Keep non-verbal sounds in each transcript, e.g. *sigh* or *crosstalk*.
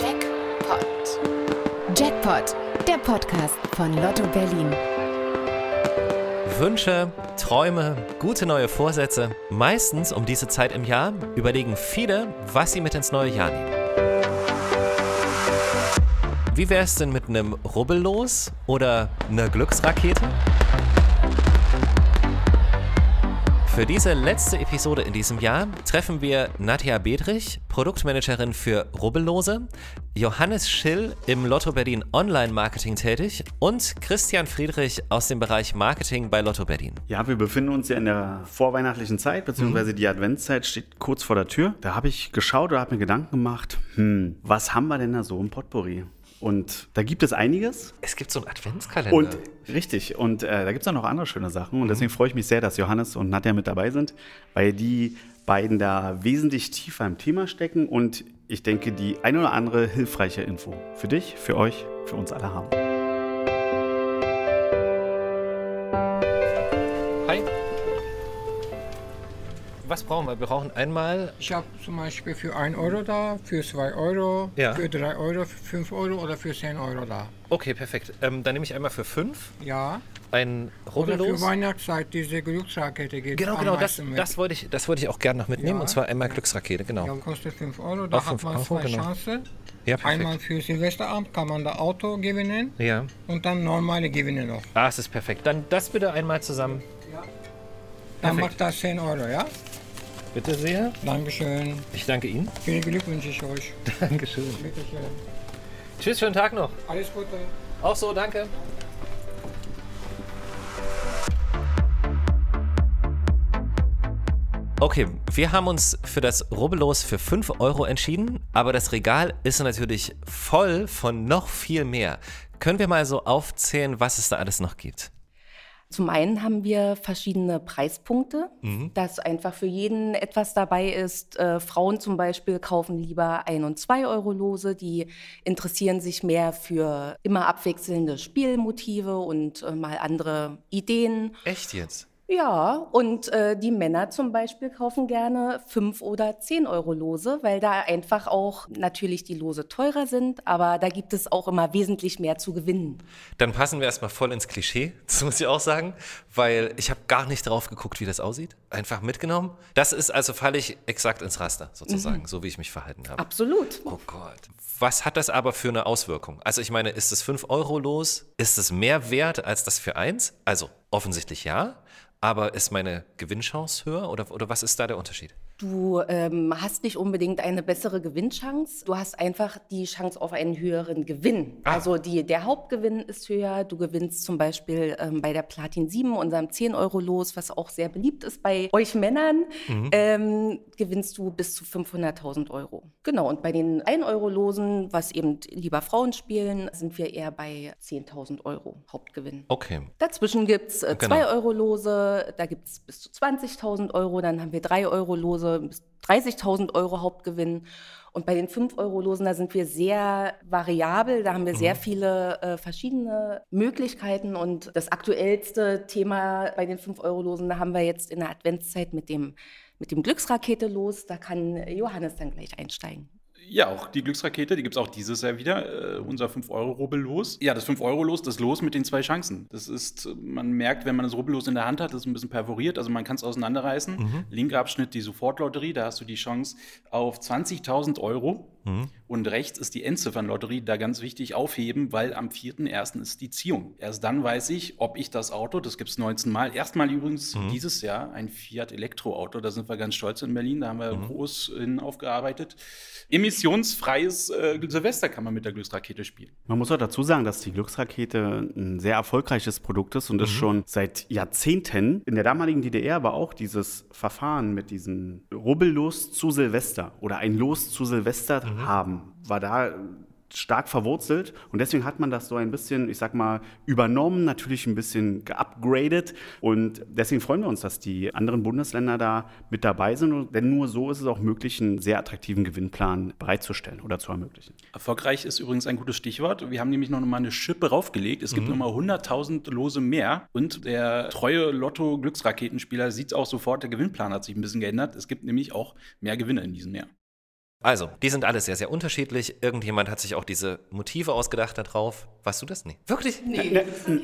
Jackpot. Jackpot, der Podcast von Lotto Berlin. Wünsche, Träume, gute neue Vorsätze. Meistens um diese Zeit im Jahr überlegen viele, was sie mit ins neue Jahr nehmen. Wie wäre es denn mit einem Rubbellos oder einer Glücksrakete? Für diese letzte Episode in diesem Jahr treffen wir Nadja Bedrich, Produktmanagerin für Rubbellose, Johannes Schill im Lotto Berlin Online-Marketing tätig und Christian Friedrich aus dem Bereich Marketing bei Lotto Berlin. Ja, wir befinden uns ja in der vorweihnachtlichen Zeit, beziehungsweise die Adventszeit steht kurz vor der Tür. Da habe ich geschaut oder habe mir Gedanken gemacht, hm, was haben wir denn da so im Potpourri? Und da gibt es einiges. Es gibt so einen Adventskalender. Und richtig, und äh, da gibt es auch noch andere schöne Sachen. Und deswegen freue ich mich sehr, dass Johannes und Nadja mit dabei sind, weil die beiden da wesentlich tiefer im Thema stecken und ich denke, die ein oder andere hilfreiche Info für dich, für euch, für uns alle haben. Was brauchen wir? Wir brauchen einmal Ich habe zum Beispiel für 1 Euro da, für 2 Euro, Ja. für 3 Euro, für 5 Euro oder für 10 Euro da. Okay, perfekt. Ähm, dann nehme ich einmal für fünf Ja. ein Oder für Rubbellos. Weihnachtszeit diese Glücksrakete geht Genau, genau, das, das, wollte ich, das wollte ich auch gerne noch mitnehmen. Ja. Und zwar einmal Glücksrakete, genau. Ja, kostet 5 Euro, da Auch hat 5 man Euro, zwei genau. Chancen. Ja. Einmal für Silvesterabend kann man das Auto gewinnen Ja. und dann normale Gewinne noch. Ah, es ist perfekt. Dann das bitte einmal zusammen. Dann Perfekt. macht das 10 Euro, ja? Bitte sehr. Dankeschön. Ich danke Ihnen. Viel Glück wünsche ich euch. *laughs* Dankeschön. Bitte schön. Tschüss, schönen Tag noch. Alles Gute. Auch so, danke. Okay, wir haben uns für das Rubbellos für 5 Euro entschieden, aber das Regal ist natürlich voll von noch viel mehr. Können wir mal so aufzählen, was es da alles noch gibt? Zum einen haben wir verschiedene Preispunkte, dass einfach für jeden etwas dabei ist. Äh, Frauen zum Beispiel kaufen lieber 1 und 2 Euro Lose, die interessieren sich mehr für immer abwechselnde Spielmotive und äh, mal andere Ideen. Echt jetzt? Ja, und äh, die Männer zum Beispiel kaufen gerne 5 oder 10 Euro Lose, weil da einfach auch natürlich die Lose teurer sind, aber da gibt es auch immer wesentlich mehr zu gewinnen. Dann passen wir erstmal voll ins Klischee, *laughs* das muss ich auch sagen, weil ich habe gar nicht drauf geguckt, wie das aussieht. Einfach mitgenommen. Das ist also falle ich exakt ins Raster, sozusagen, so wie ich mich verhalten habe. Absolut. Oh Gott. Was hat das aber für eine Auswirkung? Also ich meine, ist es 5 Euro los? Ist es mehr wert als das für 1? Also offensichtlich ja. Aber ist meine Gewinnchance höher oder, oder was ist da der Unterschied? Du ähm, hast nicht unbedingt eine bessere Gewinnchance. Du hast einfach die Chance auf einen höheren Gewinn. Ah. Also die, der Hauptgewinn ist höher. Du gewinnst zum Beispiel ähm, bei der Platin 7, unserem 10-Euro-Los, was auch sehr beliebt ist bei euch Männern, Mhm. ähm, gewinnst du bis zu 500.000 Euro. Genau, und bei den 1-Euro-Losen, was eben lieber Frauen spielen, sind wir eher bei 10.000 Euro Hauptgewinn. Okay. Dazwischen gibt es äh, Genau. 2-Euro-Lose, da gibt es bis zu 20.000 Euro, dann haben wir 3-Euro-Lose, bis 30.000 Euro Hauptgewinn. Und bei den 5-Euro-Losen, da sind wir sehr variabel, da haben wir sehr viele äh, verschiedene Möglichkeiten. Und das aktuellste Thema bei den 5-Euro-Losen, da haben wir jetzt in der Adventszeit mit dem, mit dem Glücksrakete los. Da kann Johannes dann gleich einsteigen. Ja, auch die Glücksrakete, die gibt es auch dieses Jahr wieder. Äh, unser 5-Euro-Rubbellos. Ja, das 5-Euro-Los, das Los mit den zwei Chancen. Das ist, man merkt, wenn man das Rubbellos in der Hand hat, das ist ein bisschen perforiert. Also man kann es auseinanderreißen. Linker Abschnitt die Sofortlotterie, da hast du die Chance auf 20.000 Euro. Und rechts ist die Endziffernlotterie, da ganz wichtig aufheben, weil am 4.1. ist die Ziehung. Erst dann weiß ich, ob ich das Auto, das gibt es 19 Mal, erstmal übrigens dieses Jahr ein Fiat Elektroauto, da sind wir ganz stolz in Berlin, da haben wir groß in aufgearbeitet. Emissionsfreies äh, Silvester kann man mit der Glücksrakete spielen. Man muss auch dazu sagen, dass die Glücksrakete ein sehr erfolgreiches Produkt ist und es schon seit Jahrzehnten in der damaligen DDR war auch dieses Verfahren mit diesem Rubbellos zu Silvester oder ein Los zu Silvester haben, war da stark verwurzelt und deswegen hat man das so ein bisschen, ich sag mal, übernommen, natürlich ein bisschen geupgradet und deswegen freuen wir uns, dass die anderen Bundesländer da mit dabei sind, denn nur so ist es auch möglich, einen sehr attraktiven Gewinnplan bereitzustellen oder zu ermöglichen. Erfolgreich ist übrigens ein gutes Stichwort. Wir haben nämlich noch mal eine Schippe raufgelegt. Es gibt noch mal 100.000 Lose mehr. Und der treue Lotto-Glücksraketenspieler sieht auch sofort, der Gewinnplan hat sich ein bisschen geändert. Es gibt nämlich auch mehr Gewinne in diesem Jahr. Also, die sind alle sehr, sehr unterschiedlich. Irgendjemand hat sich auch diese Motive ausgedacht da drauf. Warst du das? Nee. Wirklich? Nee.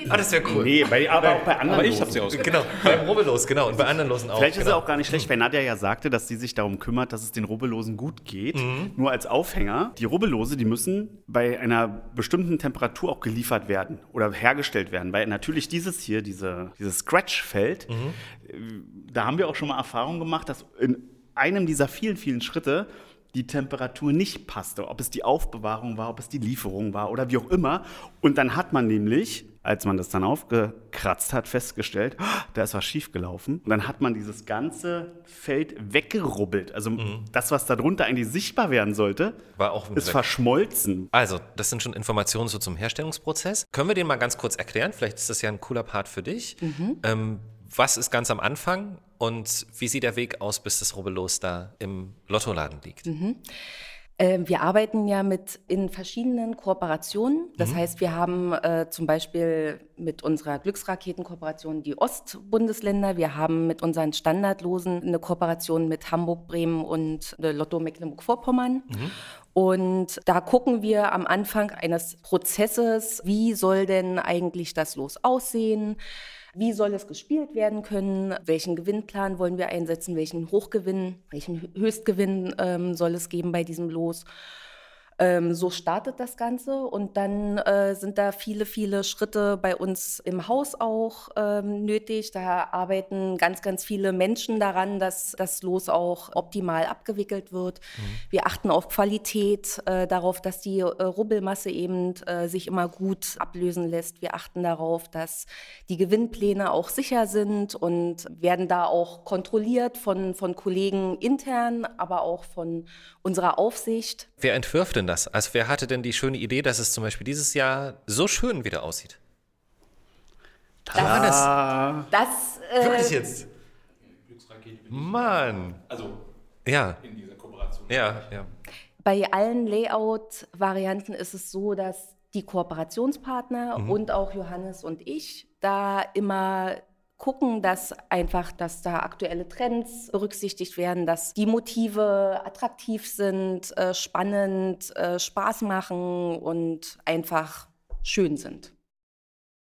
Ah, das wäre cool. Nee, bei, aber auch bei anderen. Aber ich habe sie ausgedacht. Genau, beim Rubbellos, genau. Und bei anderen Losen auch. Vielleicht ist es genau. auch gar nicht schlecht, weil Nadja ja sagte, dass sie sich darum kümmert, dass es den Rubbellosen gut geht. Mhm. Nur als Aufhänger, die Rubbellose, die müssen bei einer bestimmten Temperatur auch geliefert werden oder hergestellt werden. Weil natürlich dieses hier, diese, dieses Scratch-Feld, Mhm. äh, da haben wir auch schon mal Erfahrung gemacht, dass in einem dieser vielen, vielen Schritte die Temperatur nicht passte, ob es die Aufbewahrung war, ob es die Lieferung war oder wie auch immer. Und dann hat man nämlich, als man das dann aufgekratzt hat, festgestellt, "Ah, da ist was schiefgelaufen. Und dann hat man dieses ganze Feld weggerubbelt. Also das, was da drunter eigentlich sichtbar werden sollte, War auch ist weg. verschmolzen. Also, das sind schon Informationen so zum Herstellungsprozess. Können wir den mal ganz kurz erklären? Vielleicht ist das ja ein cooler Part für dich. Ähm, was ist ganz am Anfang und wie sieht der Weg aus, bis das Rubbellos da im Lottoladen liegt? Ähm, wir arbeiten ja mit in verschiedenen Kooperationen. Das heißt, wir haben äh, zum Beispiel mit unserer Glücksraketenkooperation die Ostbundesländer. Wir haben mit unseren Standardlosen eine Kooperation mit Hamburg, Bremen und äh, Lotto Mecklenburg-Vorpommern. Und da gucken wir am Anfang eines Prozesses, wie soll denn eigentlich das Los aussehen? Wie soll es gespielt werden können? Welchen Gewinnplan wollen wir einsetzen? Welchen Hochgewinn, welchen Hö- Höchstgewinn ähm, soll es geben bei diesem Los? Ähm, so startet das Ganze und dann äh, sind da viele, viele Schritte bei uns im Haus auch ähm, nötig. Da arbeiten ganz, ganz viele Menschen daran, dass das Los auch optimal abgewickelt wird. Wir achten auf Qualität, äh, darauf, dass die äh, Rubbelmasse eben äh, sich immer gut ablösen lässt. Wir achten darauf, dass die Gewinnpläne auch sicher sind und werden da auch kontrolliert von, von Kollegen intern, aber auch von unserer Aufsicht. Wer entwirft denn das? Also, wer hatte denn die schöne Idee, dass es zum Beispiel dieses Jahr so schön wieder aussieht? Johannes, Ah, Das, äh, wirklich jetzt? Mann. Also Ja, in dieser Kooperation. ja, ja. Bei allen Layout-Varianten ist es so, dass die Kooperationspartner und auch Johannes und ich da immer gucken, dass einfach, dass da aktuelle Trends berücksichtigt werden, dass die Motive attraktiv sind, äh, spannend, äh, Spaß machen und einfach schön sind.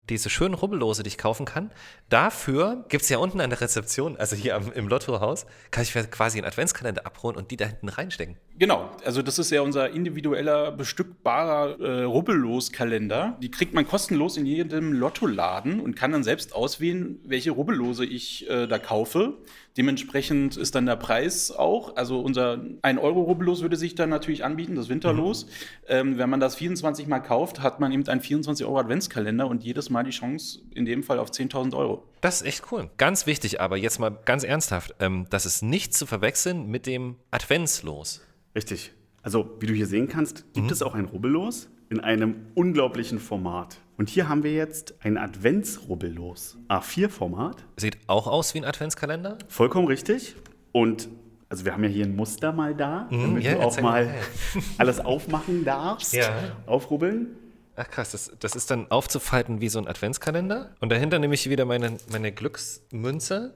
Diese schönen Rubbellose, die ich kaufen kann. Dafür gibt es ja unten an der Rezeption, also hier am, im Lottohaus, kann ich mir quasi einen Adventskalender abholen und die da hinten reinstecken. Genau, also das ist ja unser individueller, bestückbarer äh, Rubbellos-Kalender. Die kriegt man kostenlos in jedem Lottoladen und kann dann selbst auswählen, welche Rubbellose ich äh, da kaufe. Dementsprechend ist dann der Preis auch. Also unser 1-Euro-Rubbellos würde sich dann natürlich anbieten, das Winterlos. Ähm, wenn man das 24 Mal kauft, hat man eben einen 24-Euro-Adventskalender und jedes Mal die Chance, in dem Fall auf 10.000 Euro. Das ist echt cool. Ganz wichtig, aber jetzt mal ganz ernsthaft, ähm, das ist nicht zu verwechseln mit dem Adventslos. richtig. Also, wie du hier sehen kannst, gibt es auch ein Rubbellos in einem unglaublichen Format. Und hier haben wir jetzt ein Adventsrubbellos. A4-Format. Sieht auch aus wie ein Adventskalender. Vollkommen richtig. Und also wir haben ja hier ein Muster mal da, damit ja, du auch mal mal. *laughs* alles aufmachen darfst. Ja. Aufrubbeln. Ach krass, das, das ist dann aufzufalten wie so ein Adventskalender. Und dahinter nehme ich wieder meine, meine Glücksmünze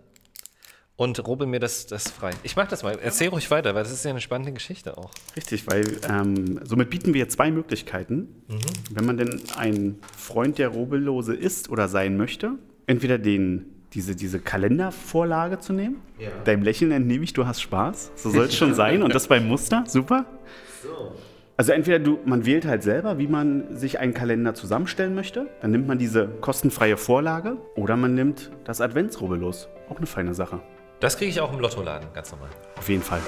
und rubbel mir das, das frei. Ich mach das mal. Erzähl ruhig weiter, weil das ist ja eine spannende Geschichte auch. Richtig, weil ähm, somit bieten wir zwei Möglichkeiten. Wenn man denn ein Freund der Rubbellose ist oder sein möchte, entweder den, diese, diese Kalendervorlage zu nehmen. Deinem Lächeln entnehme ich, du hast Spaß. So soll es schon sein. Und das beim Muster. Super. Also entweder du, man wählt halt selber, wie man sich einen Kalender zusammenstellen möchte. Dann nimmt man diese kostenfreie Vorlage oder man nimmt das Adventsrubbellos. Auch eine feine Sache. Das kriege ich auch im Lottoladen, ganz normal. Auf jeden Fall.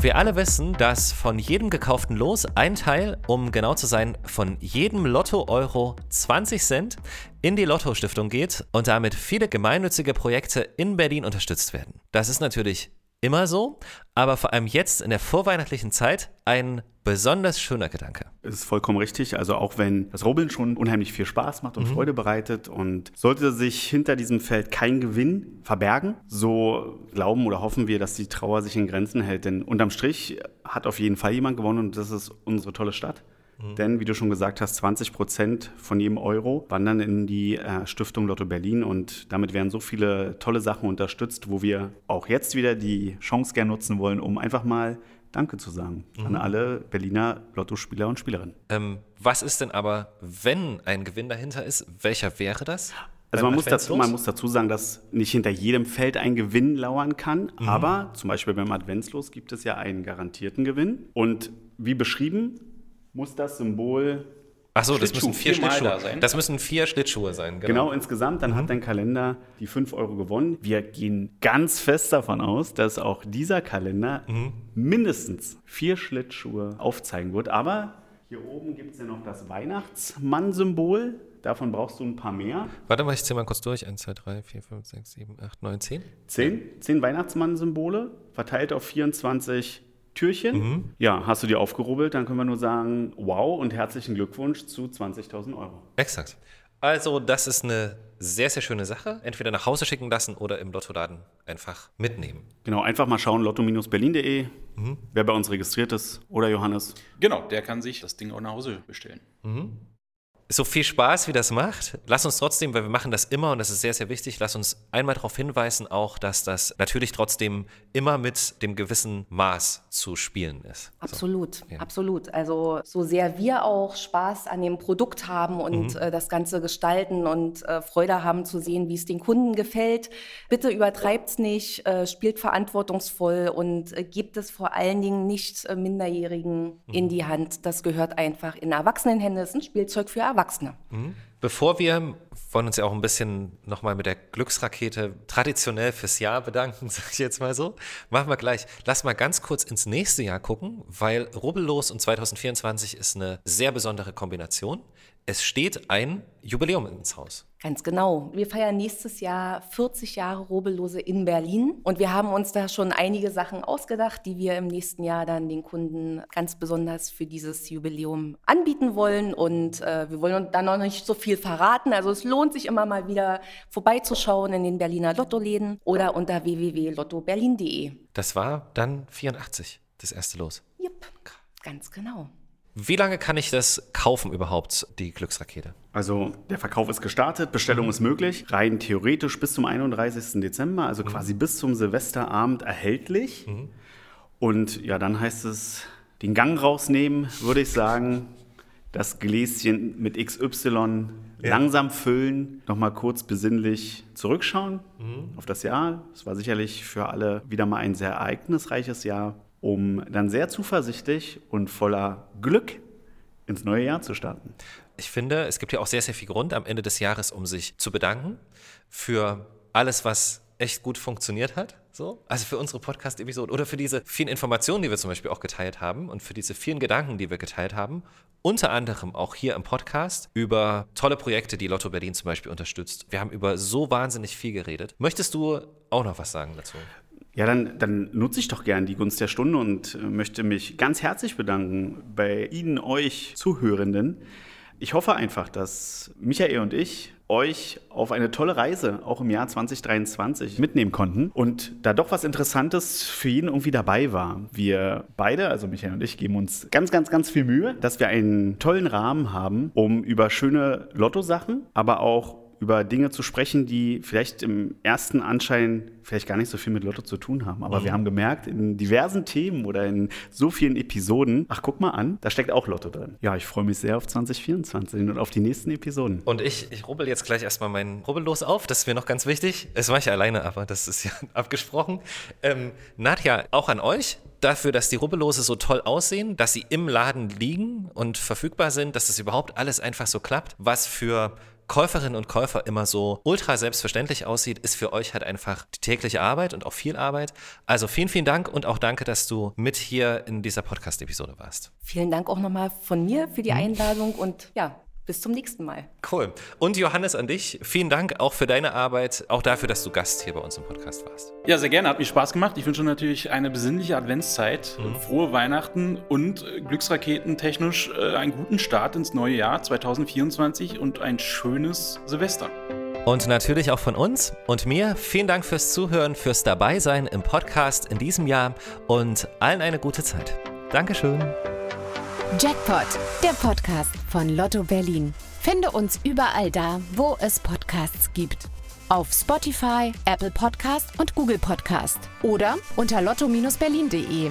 Wir alle wissen, dass von jedem gekauften Los ein Teil, um genau zu sein, von jedem Lotto-Euro 20 Cent in die Lotto-Stiftung geht und damit viele gemeinnützige Projekte in Berlin unterstützt werden. Das ist natürlich immer so, aber vor allem jetzt in der vorweihnachtlichen Zeit ein besonders schöner Gedanke. Es ist vollkommen richtig. Also auch wenn das Rubbeln schon unheimlich viel Spaß macht und Freude bereitet und sollte sich hinter diesem Feld kein Gewinn verbergen, so glauben oder hoffen wir, dass die Trauer sich in Grenzen hält. Denn unterm Strich hat auf jeden Fall jemand gewonnen und das ist unsere tolle Stadt. Denn, wie du schon gesagt hast, 20 Prozent von jedem Euro wandern in die äh, Stiftung Lotto Berlin und damit werden so viele tolle Sachen unterstützt, wo wir auch jetzt wieder die Chance gerne nutzen wollen, um einfach mal Danke zu sagen an alle Berliner Lottospieler und Spielerinnen. Ähm, was ist denn aber, wenn ein Gewinn dahinter ist? Welcher wäre das? Also man muss, dazu, man muss dazu sagen, dass nicht hinter jedem Feld ein Gewinn lauern kann, aber zum Beispiel beim Adventslos gibt es ja einen garantierten Gewinn. Und wie beschrieben, muss das Symbol Ach so, das müssen vier Schlittschuhe da sein. Das müssen vier Schlittschuhe sein. Genau. genau insgesamt, dann hat dein Kalender die 5 Euro gewonnen. Wir gehen ganz fest davon aus, dass auch dieser Kalender mindestens vier Schlittschuhe aufzeigen wird. Aber hier oben gibt es ja noch das Weihnachtsmann-Symbol. Davon brauchst du ein paar mehr. Warte mal, ich zähle mal kurz durch. 1, 2, 3, 4, 5, 6, 7, 8, 9, 10. Zehn, zehn Weihnachtsmann-Symbole, verteilt auf 24 Türchen. Ja, hast du die aufgerubbelt, dann können wir nur sagen, wow und herzlichen Glückwunsch zu 20.000 Euro. Exakt. Also, das ist eine sehr, sehr schöne Sache. Entweder nach Hause schicken lassen oder im Lottoladen einfach mitnehmen. Genau, einfach mal schauen, lotto-berlin.de, wer bei uns registriert ist, oder Johannes. Genau, der kann sich das Ding auch nach Hause bestellen. So viel Spaß, wie das macht, lass uns trotzdem, weil wir machen das immer und das ist sehr, sehr wichtig, lass uns einmal darauf hinweisen auch, dass das natürlich trotzdem immer mit dem gewissen Maß zu spielen ist. Absolut, ja. absolut. Also so sehr wir auch Spaß an dem Produkt haben und äh, das Ganze gestalten und äh, Freude haben zu sehen, wie es den Kunden gefällt, bitte übertreibt's nicht, äh, spielt verantwortungsvoll und äh, gebt es vor allen Dingen nicht äh, Minderjährigen in die Hand. Das gehört einfach in Erwachsenenhände. Es ist ein Spielzeug für Erwachsene. Erwachsene. Mhm. Bevor wir wollen uns ja auch ein bisschen nochmal mit der Glücksrakete traditionell fürs Jahr bedanken, *laughs* sag ich jetzt mal so. Machen wir gleich. Lass mal ganz kurz ins nächste Jahr gucken, weil Rubbellos und 2024 ist eine sehr besondere Kombination. Es steht ein Jubiläum ins Haus. Ganz genau. Wir feiern nächstes Jahr 40 Jahre Robellose in Berlin und wir haben uns da schon einige Sachen ausgedacht, die wir im nächsten Jahr dann den Kunden ganz besonders für dieses Jubiläum anbieten wollen und äh, wir wollen da noch nicht so viel verraten. Also es lohnt sich immer mal wieder vorbeizuschauen in den Berliner Lottoläden oder unter www.lottoberlin.de. Das war dann 84, das erste Los. Jupp, ganz genau. Wie lange kann ich das kaufen überhaupt, die Glücksrakete? Also der Verkauf ist gestartet, Bestellung ist möglich, rein theoretisch bis zum 31. Dezember, also quasi bis zum Silvesterabend erhältlich. Und ja, dann heißt es, den Gang rausnehmen, würde ich sagen, das Gläschen mit XY langsam füllen, nochmal kurz besinnlich zurückschauen auf das Jahr. Es war sicherlich für alle wieder mal ein sehr ereignisreiches Jahr, um dann sehr zuversichtlich und voller Glück ins neue Jahr zu starten. Ich finde, es gibt ja auch sehr, sehr viel Grund am Ende des Jahres, um sich zu bedanken für alles, was echt gut funktioniert hat. So. Also für unsere Podcast-Episode oder für diese vielen Informationen, die wir zum Beispiel auch geteilt haben und für diese vielen Gedanken, die wir geteilt haben. Unter anderem auch hier im Podcast über tolle Projekte, die Lotto Berlin zum Beispiel unterstützt. Wir haben über so wahnsinnig viel geredet. Möchtest du auch noch was sagen dazu? Ja, dann, dann nutze ich doch gern die Gunst der Stunde und äh, möchte mich ganz herzlich bedanken bei Ihnen, euch Zuhörenden. Ich hoffe einfach, dass Michael und ich euch auf eine tolle Reise auch im Jahr 2023 mitnehmen konnten und da doch was Interessantes für jeden irgendwie dabei war. Wir beide, also Michael und ich, geben uns ganz, ganz, ganz viel Mühe, dass wir einen tollen Rahmen haben, um über schöne Lottosachen, aber auch über Dinge zu sprechen, die vielleicht im ersten Anschein vielleicht gar nicht so viel mit Lotto zu tun haben. Aber wir haben gemerkt, in diversen Themen oder in so vielen Episoden, ach guck mal an, da steckt auch Lotto drin. Ja, ich freue mich sehr auf 2024 und auf die nächsten Episoden. Und ich, ich rubbel jetzt gleich erstmal mein Rubbellos auf. Das ist mir noch ganz wichtig. Das mache ich alleine, aber das ist ja *laughs* abgesprochen. Ähm, Nadja, auch an euch. Dafür, dass die Rubbellose so toll aussehen, dass sie im Laden liegen und verfügbar sind, dass das überhaupt alles einfach so klappt, was für Käuferinnen und Käufer immer so ultra selbstverständlich aussieht, ist für euch halt einfach die tägliche Arbeit und auch viel Arbeit. Also vielen, vielen Dank und auch danke, dass du mit hier in dieser Podcast-Episode warst. Vielen Dank auch nochmal von mir für die Einladung und ja, bis zum nächsten Mal. Cool. Und Johannes an dich, vielen Dank auch für deine Arbeit, auch dafür, dass du Gast hier bei uns im Podcast warst. Ja, sehr gerne. Hat mich Spaß gemacht. Ich wünsche natürlich eine besinnliche Adventszeit, frohe Weihnachten und äh, Glücksraketen technisch äh, einen guten Start ins neue Jahr 2024 und ein schönes Silvester. Und natürlich auch von uns und mir vielen Dank fürs Zuhören, fürs Dabeisein im Podcast in diesem Jahr und allen eine gute Zeit. Dankeschön. Jackpot, der Podcast von Lotto Berlin. Finde uns überall da, wo es Podcasts gibt. Auf Spotify, Apple Podcast und Google Podcast. Oder unter lotto-berlin.de.